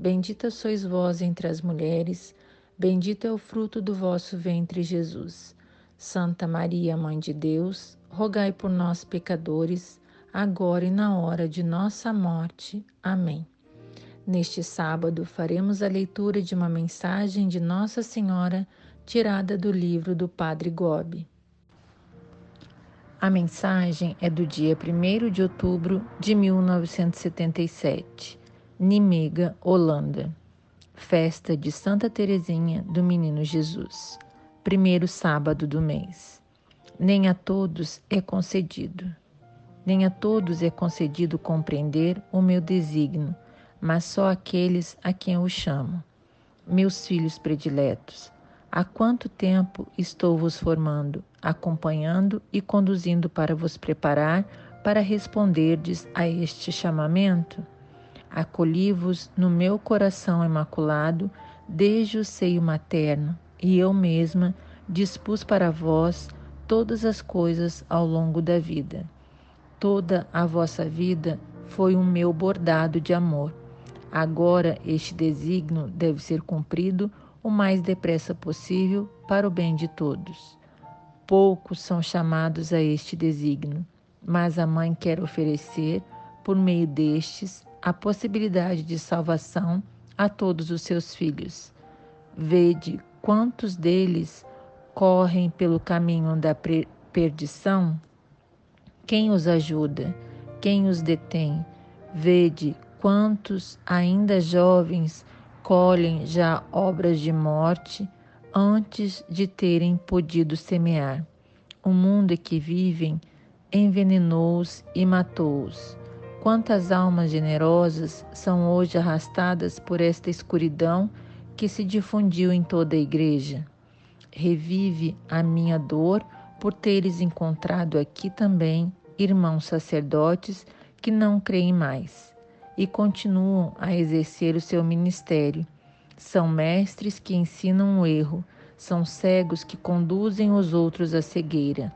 Bendita sois vós entre as mulheres, bendito é o fruto do vosso ventre, Jesus. Santa Maria, Mãe de Deus, rogai por nós, pecadores, agora e na hora de nossa morte. Amém. Neste sábado, faremos a leitura de uma mensagem de Nossa Senhora, tirada do livro do Padre Gobi. A mensagem é do dia 1 de outubro de 1977 Nimega, Holanda. Festa de Santa Teresinha do Menino Jesus. Primeiro sábado do mês. Nem a todos é concedido. Nem a todos é concedido compreender o meu desígnio, mas só aqueles a quem eu chamo. Meus filhos prediletos, há quanto tempo estou vos formando, acompanhando e conduzindo para vos preparar para responderdes a este chamamento? Acolhi-vos no meu coração imaculado desde o seio materno, e eu mesma dispus para vós todas as coisas ao longo da vida. Toda a vossa vida foi um meu bordado de amor. Agora este desígnio deve ser cumprido o mais depressa possível para o bem de todos. Poucos são chamados a este desígnio, mas a mãe quer oferecer, por meio destes, a possibilidade de salvação a todos os seus filhos. Vede quantos deles correm pelo caminho da perdição. Quem os ajuda? Quem os detém? Vede quantos ainda jovens colhem já obras de morte antes de terem podido semear. O mundo em que vivem envenenou-os e matou-os. Quantas almas generosas são hoje arrastadas por esta escuridão que se difundiu em toda a igreja? Revive a minha dor por teres encontrado aqui também irmãos sacerdotes que não creem mais e continuam a exercer o seu ministério. São mestres que ensinam o erro, são cegos que conduzem os outros à cegueira.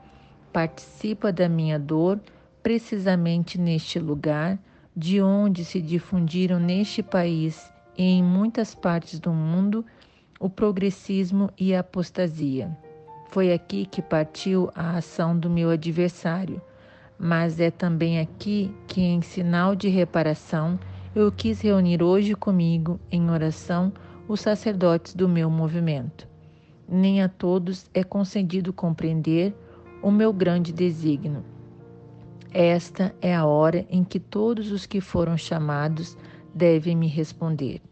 Participa da minha dor precisamente neste lugar, de onde se difundiram neste país e em muitas partes do mundo o progressismo e a apostasia. Foi aqui que partiu a ação do meu adversário, mas é também aqui que, em sinal de reparação, eu quis reunir hoje comigo, em oração, os sacerdotes do meu movimento. Nem a todos é concedido compreender o meu grande desígnio, esta é a hora em que todos os que foram chamados devem me responder.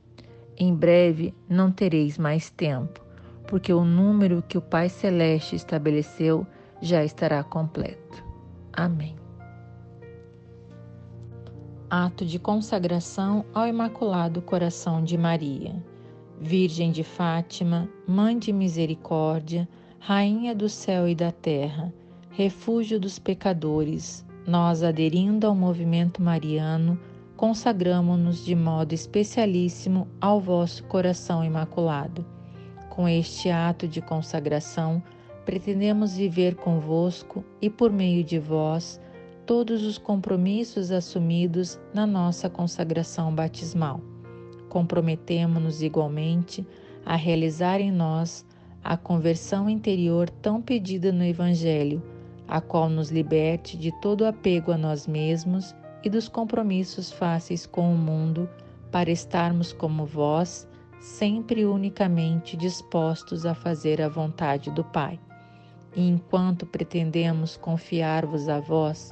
Em breve não tereis mais tempo, porque o número que o Pai Celeste estabeleceu já estará completo. Amém. Ato de consagração ao Imaculado Coração de Maria. Virgem de Fátima, Mãe de Misericórdia, Rainha do céu e da terra, refúgio dos pecadores, nós, aderindo ao movimento mariano, consagramos-nos de modo especialíssimo ao vosso coração imaculado. Com este ato de consagração, pretendemos viver convosco e por meio de vós todos os compromissos assumidos na nossa consagração batismal. Comprometemo-nos igualmente a realizar em nós a conversão interior tão pedida no Evangelho a qual nos liberte de todo apego a nós mesmos e dos compromissos fáceis com o mundo, para estarmos como vós, sempre unicamente dispostos a fazer a vontade do Pai. E enquanto pretendemos confiar-vos a vós,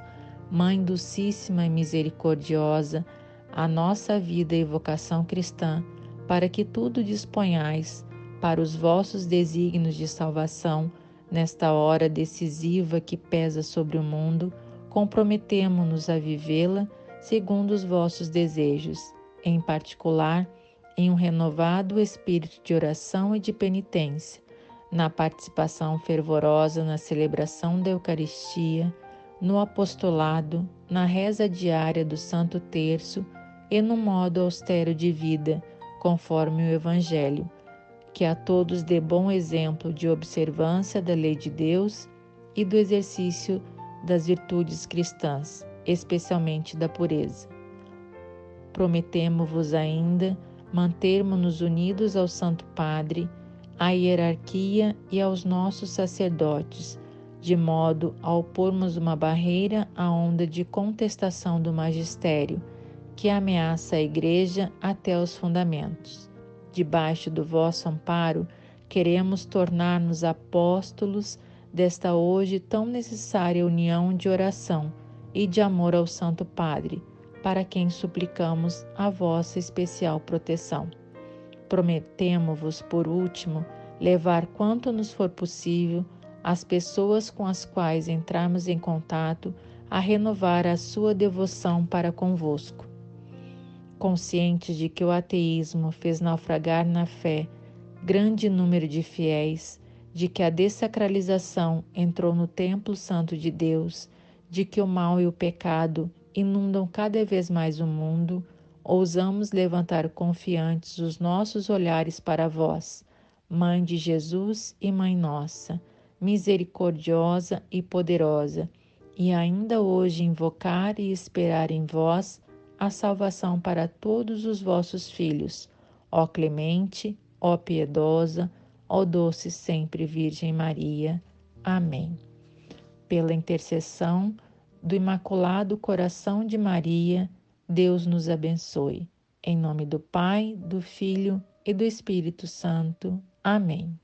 Mãe Docíssima e Misericordiosa, a nossa vida e vocação cristã, para que tudo disponhais para os vossos desígnios de salvação, Nesta hora decisiva que pesa sobre o mundo, comprometemo-nos a vivê-la segundo os vossos desejos, em particular, em um renovado espírito de oração e de penitência, na participação fervorosa na celebração da Eucaristia, no apostolado, na reza diária do Santo Terço e no modo austero de vida, conforme o Evangelho, que a todos dê bom exemplo de observância da lei de Deus e do exercício das virtudes cristãs, especialmente da pureza. Prometemo-vos ainda mantermos-nos unidos ao Santo Padre, à hierarquia e aos nossos sacerdotes, de modo a opormos uma barreira à onda de contestação do magistério que ameaça a Igreja até os fundamentos. Debaixo do vosso amparo, queremos tornar-nos apóstolos desta hoje tão necessária união de oração e de amor ao Santo Padre, para quem suplicamos a vossa especial proteção. Prometemo-vos, por último, levar quanto nos for possível as pessoas com as quais entrarmos em contato a renovar a sua devoção para convosco conscientes de que o ateísmo fez naufragar na fé grande número de fiéis, de que a dessacralização entrou no templo santo de Deus, de que o mal e o pecado inundam cada vez mais o mundo, ousamos levantar confiantes os nossos olhares para vós, Mãe de Jesus e Mãe nossa, misericordiosa e poderosa, e ainda hoje invocar e esperar em vós a salvação para todos os vossos filhos. Ó clemente, ó piedosa, ó doce sempre Virgem Maria. Amém. Pela intercessão do Imaculado Coração de Maria, Deus nos abençoe. Em nome do Pai, do Filho e do Espírito Santo. Amém.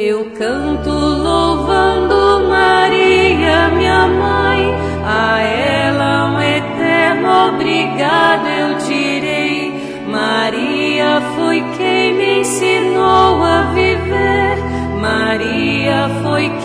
Eu canto louvando Maria, minha mãe, a ela um eterno obrigado eu direi. Maria foi quem me ensinou a viver, Maria foi quem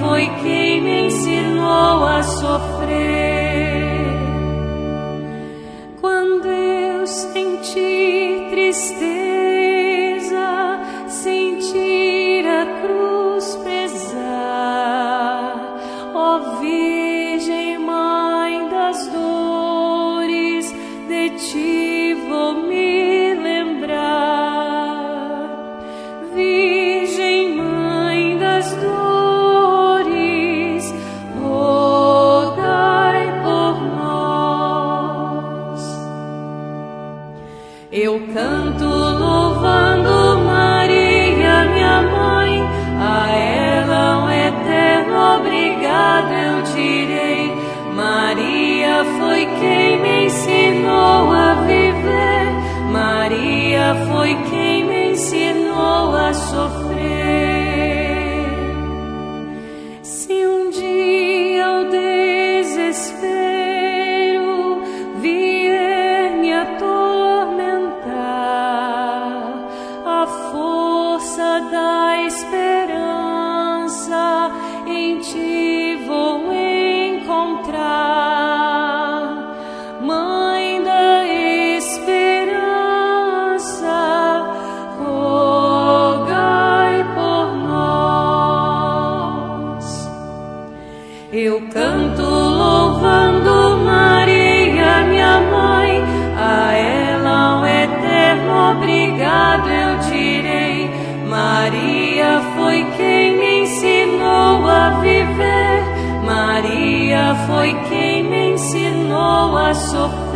foi quem me ensinou a sofrer. Quando eu senti tristeza, por Eu canto louvando Maria, minha mãe, a ela o eterno obrigado eu direi. Maria foi quem me ensinou a viver, Maria foi quem me ensinou a sofrer.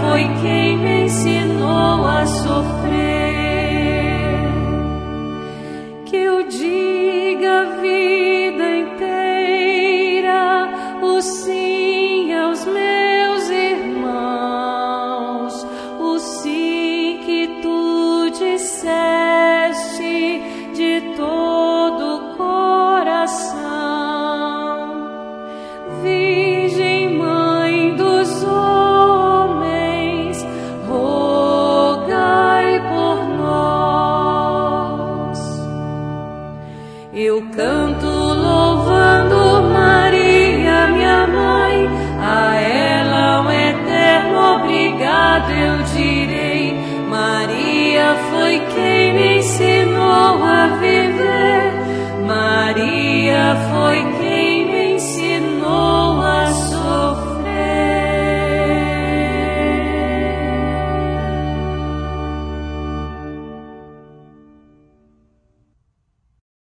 foi quem me ensinou a sofrer. eu direi: Maria foi quem.